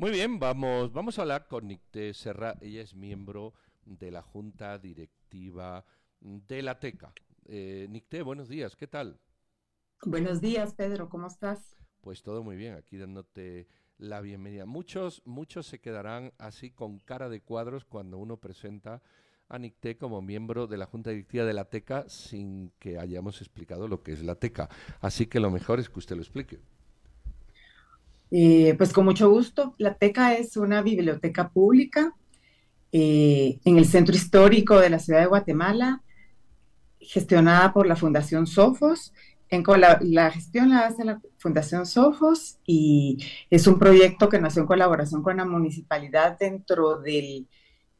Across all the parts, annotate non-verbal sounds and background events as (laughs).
Muy bien, vamos, vamos a hablar con Nicté Serra. Ella es miembro de la Junta Directiva de la TECA. Eh, Nicté, buenos días, ¿qué tal? Buenos días, Pedro, ¿cómo estás? Pues todo muy bien, aquí dándote la bienvenida. Muchos, muchos se quedarán así con cara de cuadros cuando uno presenta a Nicté como miembro de la Junta Directiva de la TECA sin que hayamos explicado lo que es la TECA. Así que lo mejor es que usted lo explique. Eh, pues con mucho gusto. La TECA es una biblioteca pública eh, en el centro histórico de la ciudad de Guatemala, gestionada por la Fundación Sofos. En la gestión la hace la Fundación Sofos y es un proyecto que nació en colaboración con la municipalidad dentro del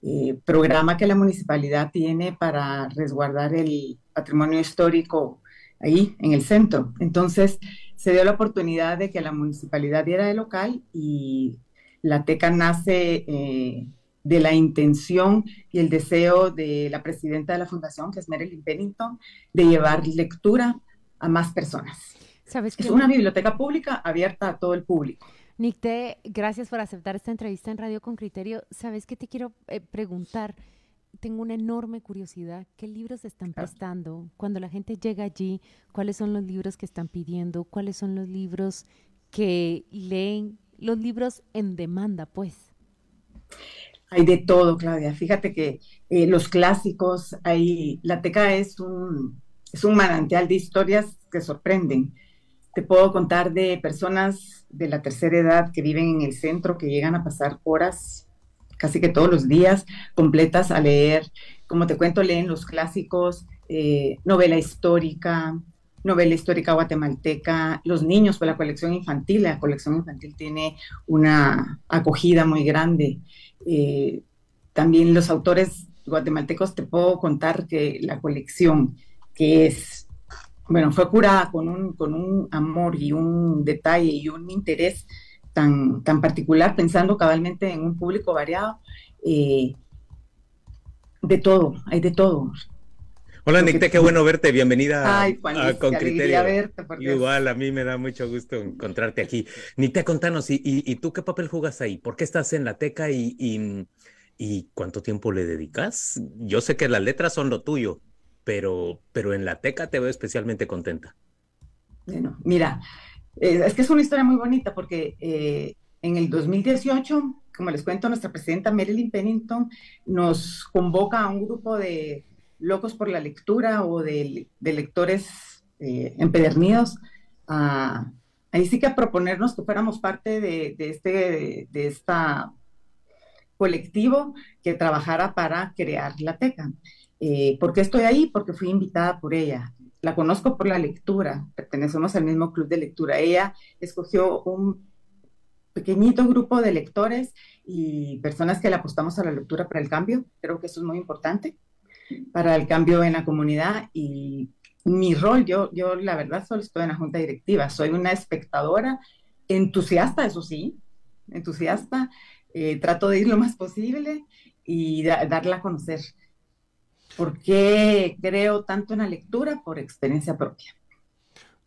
eh, programa que la municipalidad tiene para resguardar el patrimonio histórico ahí en el centro. Entonces, se dio la oportunidad de que la municipalidad diera de local y la TECA nace eh, de la intención y el deseo de la presidenta de la fundación, que es Marilyn Pennington, de llevar lectura a más personas. ¿Sabes es una biblioteca pública abierta a todo el público. Nicte, gracias por aceptar esta entrevista en Radio con Criterio. ¿Sabes qué te quiero eh, preguntar? Tengo una enorme curiosidad. ¿Qué libros están prestando? Cuando la gente llega allí, ¿cuáles son los libros que están pidiendo? ¿Cuáles son los libros que leen? Los libros en demanda, pues. Hay de todo, Claudia. Fíjate que eh, los clásicos, hay, la teca es un, es un manantial de historias que sorprenden. Te puedo contar de personas de la tercera edad que viven en el centro, que llegan a pasar horas casi que todos los días completas a leer. Como te cuento, leen los clásicos, eh, novela histórica, novela histórica guatemalteca, los niños, pues la colección infantil, la colección infantil tiene una acogida muy grande. Eh, también los autores guatemaltecos, te puedo contar que la colección, que es, bueno, fue curada con un, con un amor y un detalle y un interés tan, particular, pensando cabalmente en un público variado. Eh, de todo, hay de todo. Hola Nicte, qué bueno verte, bienvenida a Con Criterio. Verte Igual, a mí me da mucho gusto encontrarte aquí. Nicte, contanos, ¿y, y, tú qué papel jugas ahí? ¿Por qué estás en la teca y, y, cuánto tiempo le dedicas? Yo sé que las letras son lo tuyo, pero, pero en la teca te veo especialmente contenta. Bueno, mira, eh, es que es una historia muy bonita porque eh, en el 2018, como les cuento, nuestra presidenta Marilyn Pennington nos convoca a un grupo de locos por la lectura o de, lectores eh, empedernidos a, ahí sí que proponernos que fuéramos parte de, este colectivo que trabajara para crear la TECA. ¿Por qué estoy ahí? Porque fui invitada por ella la conozco por la lectura, pertenecemos al mismo club de lectura. Ella escogió un pequeñito grupo de lectores y personas que le apostamos a la lectura para el cambio. Creo que eso es muy importante para el cambio en la comunidad y mi rol, yo, yo la verdad solo estoy en la junta directiva, soy una espectadora entusiasta, eso sí, entusiasta, eh, trato de ir lo más posible y darla a conocer. ¿Por qué creo tanto en la lectura? Por experiencia propia.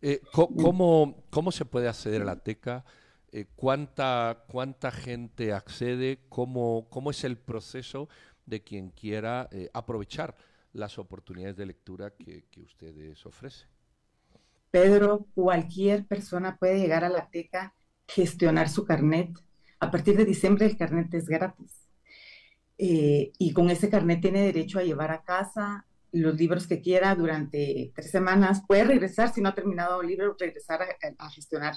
Eh, ¿cómo, ¿Cómo se puede acceder a la teca? Eh, ¿cuánta, ¿Cuánta gente accede? ¿Cómo, ¿Cómo es el proceso de quien quiera eh, aprovechar las oportunidades de lectura que, que ustedes ofrecen? Pedro, cualquier persona puede llegar a la teca, gestionar su carnet. A partir de diciembre el carnet es gratis. Eh, y con ese carnet tiene derecho a llevar a casa los libros que quiera durante tres semanas. Puede regresar, si no ha terminado el libro, regresar a, gestionar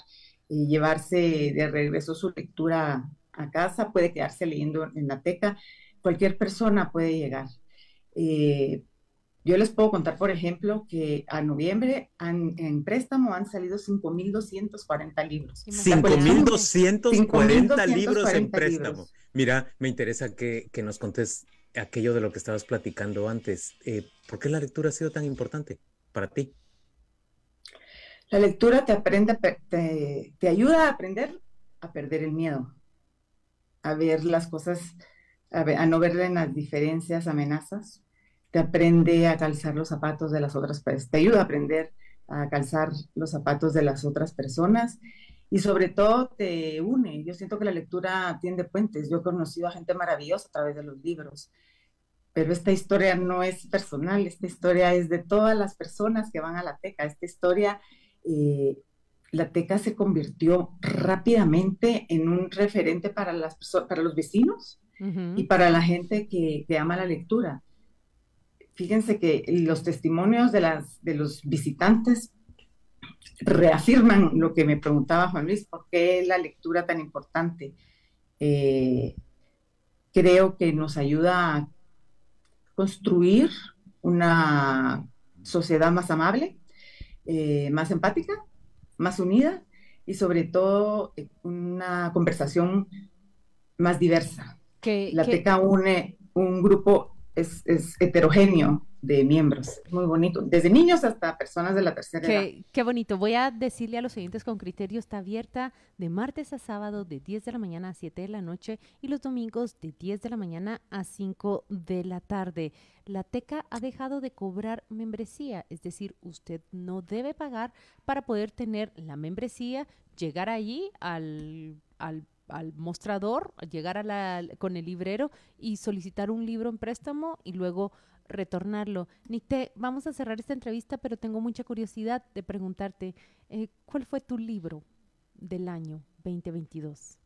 y llevarse de regreso su lectura a casa, puede quedarse leyendo en la teca. Cualquier persona puede llegar. Eh, yo les puedo contar, por ejemplo, que a noviembre en préstamo han salido 5.240 libros. 5.240 libros en préstamo. Mira, me interesa que, nos contes aquello de lo que estabas platicando antes. Eh, ¿Por qué la lectura ha sido tan importante para ti? La lectura te, aprende, te, te ayuda a aprender a perder el miedo, a ver las cosas, a, no ver en las diferencias, amenazas, te aprende a calzar los zapatos de las otras te ayuda a aprender a calzar los zapatos de las otras personas y sobre todo te une. Yo siento que la lectura tiende puentes. Yo he conocido a gente maravillosa a través de los libros, pero esta historia no es personal, esta historia es de todas las personas que van a la teca. Esta historia, eh, la teca se convirtió rápidamente en un referente para, las, para los vecinos y para la gente que, que ama la lectura fíjense que los testimonios de, las, de los visitantes reafirman lo que me preguntaba Juan Luis, ¿por qué la lectura tan importante? Eh, creo que nos ayuda a construir una sociedad más amable, eh, más empática, más unida y sobre todo eh, una conversación más diversa. Que, la TECA une un grupo es, heterogéneo de miembros. Muy bonito. Desde niños hasta personas de la tercera qué, edad. Qué bonito. Voy a decirle a los oyentes con criterio, está abierta de martes a sábado de 10 de la mañana a 7 de la noche y los domingos de 10 de la mañana a 5 de la tarde. La TECA ha dejado de cobrar membresía, es decir, usted no debe pagar para poder tener la membresía, llegar allí al, al al mostrador, llegar a la, con el librero y solicitar un libro en préstamo y luego retornarlo. Nicte, vamos a cerrar esta entrevista, pero tengo mucha curiosidad de preguntarte, eh, ¿cuál fue tu libro del año 2022?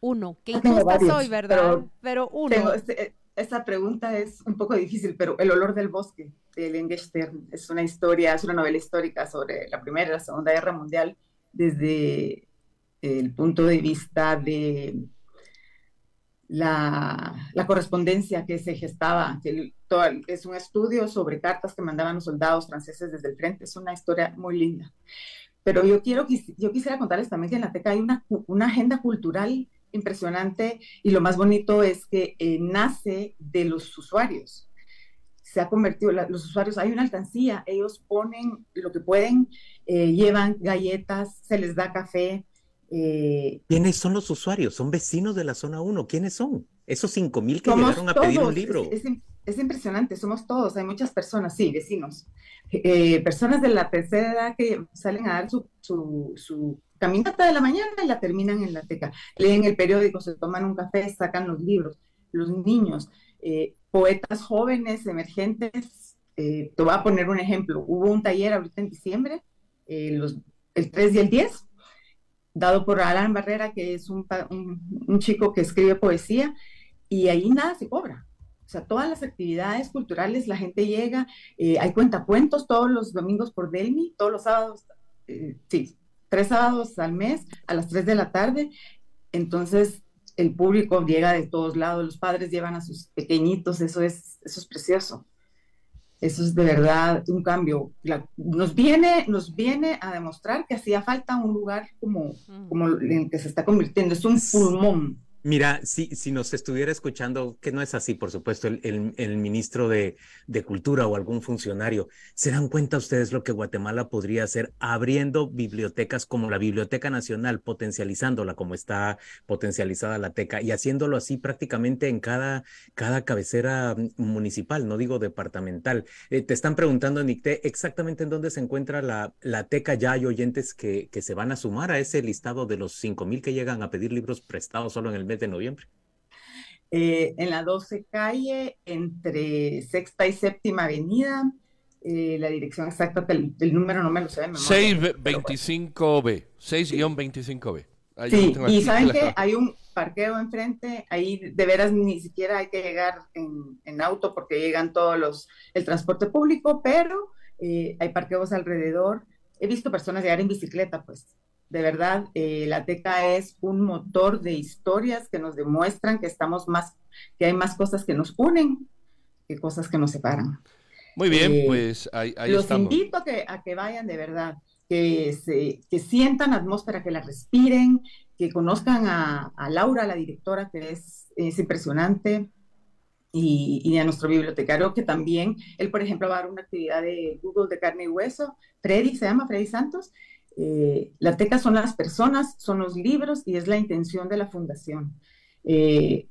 Uno, que injusta soy, ¿verdad? Pero, uno. Este, esta pregunta es un poco difícil, pero El olor del bosque, de Lengesstern, es una historia, es una novela histórica sobre la Primera y la Segunda Guerra Mundial desde el punto de vista de la, correspondencia que se gestaba, que es un estudio sobre cartas que mandaban los soldados franceses desde el frente, es una historia muy linda. Pero yo, quiero, yo quisiera contarles también que en la TECA hay una, una agenda cultural impresionante y lo más bonito es que eh, nace de los usuarios. Se ha convertido, los usuarios, hay una alcancía, ellos ponen lo que pueden, eh, llevan galletas, se les da café, eh, ¿Quiénes son los usuarios? ¿Son vecinos de la zona 1? ¿Quiénes son? Esos 5 mil que llegaron a pedir un libro. Es, impresionante, somos todos, hay muchas personas, sí, vecinos. Eh, personas de la tercera edad que salen a dar su, su, caminata de la mañana y la terminan en la teca. Leen el periódico, se toman un café, sacan los libros. Los niños, eh, poetas jóvenes, emergentes. te voy a poner un ejemplo. Hubo un taller ahorita en diciembre, los, el 3 y el 10 dado por Alan Barrera, que es un, chico que escribe poesía, y ahí nada se cobra. O sea, todas las actividades culturales, la gente llega, eh, hay cuentacuentos todos los domingos por Delmi, todos los sábados, eh, sí, tres sábados al mes a las tres de la tarde. Entonces, el público llega de todos lados, los padres llevan a sus pequeñitos, eso es, eso es precioso. Eso es de verdad un cambio. nos, viene, nos viene a demostrar que hacía falta un lugar como, como en el que se está convirtiendo. Es un pulmón Mira, si, si nos estuviera escuchando, que no es así, por supuesto, el, el, ministro de, de, Cultura o algún funcionario, ¿se dan cuenta ustedes lo que Guatemala podría hacer abriendo bibliotecas como la Biblioteca Nacional, potencializándola como está potencializada la TECA y haciéndolo así prácticamente en cada, cada cabecera municipal, no digo departamental? Eh, te están preguntando, Nicté, exactamente en dónde se encuentra la, la TECA. Ya hay oyentes que, que se van a sumar a ese listado de los 5 mil que llegan a pedir libros prestados solo en el mes de noviembre? Eh, en la 12 calle, entre sexta y séptima avenida. Eh, la dirección exacta del, número no me lo sé 625B, 6-25B. Sí, y saben que hay un parqueo enfrente, ahí de veras ni siquiera hay que llegar en, auto porque llegan todos los, el transporte público, pero eh, hay parqueos alrededor. He visto personas llegar en bicicleta, pues, de verdad, eh, la TECA es un motor de historias que nos demuestran que estamos más, que hay más cosas que nos unen que cosas que nos separan. Muy bien, eh, pues ahí, ahí los invito a que, a que vayan de verdad, que, se, que sientan atmósfera, que la respiren, que conozcan a, a Laura, la directora, que es, es impresionante, y, y, a nuestro bibliotecario, que también, él, por ejemplo, va a dar una actividad de Google de carne y hueso, Freddy se llama, Freddy Santos, eh, la teca son las personas, son los libros y es la intención de la fundación. Eh,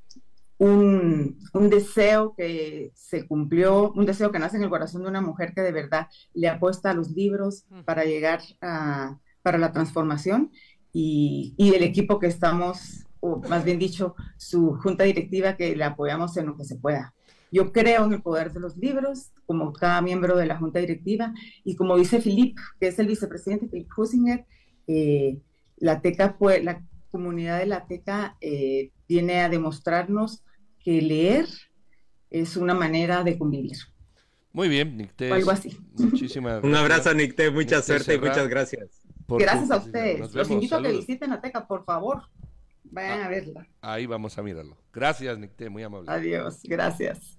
un, deseo que se cumplió, un deseo que nace en el corazón de una mujer que de verdad le apuesta a los libros para llegar a, para la transformación y, y el equipo que estamos, o más bien dicho, su junta directiva que le apoyamos en lo que se pueda. Yo creo en el poder de los libros, como cada miembro de la junta directiva, y como dice Philippe, que es el vicepresidente, Philippe Husinger, eh, la TECA, la comunidad de la TECA eh, viene a demostrarnos que leer es una manera de convivir. Muy bien, Nicté. Algo así. Muchísimas (laughs) Un abrazo, Nicté. Mucha suerte y muchas gracias. gracias a ustedes. Los invito a que visiten la TECA, por favor. Vayan ah, a verla. Ahí vamos a mirarlo. Gracias, Nicté. Muy amable. Adiós. Gracias.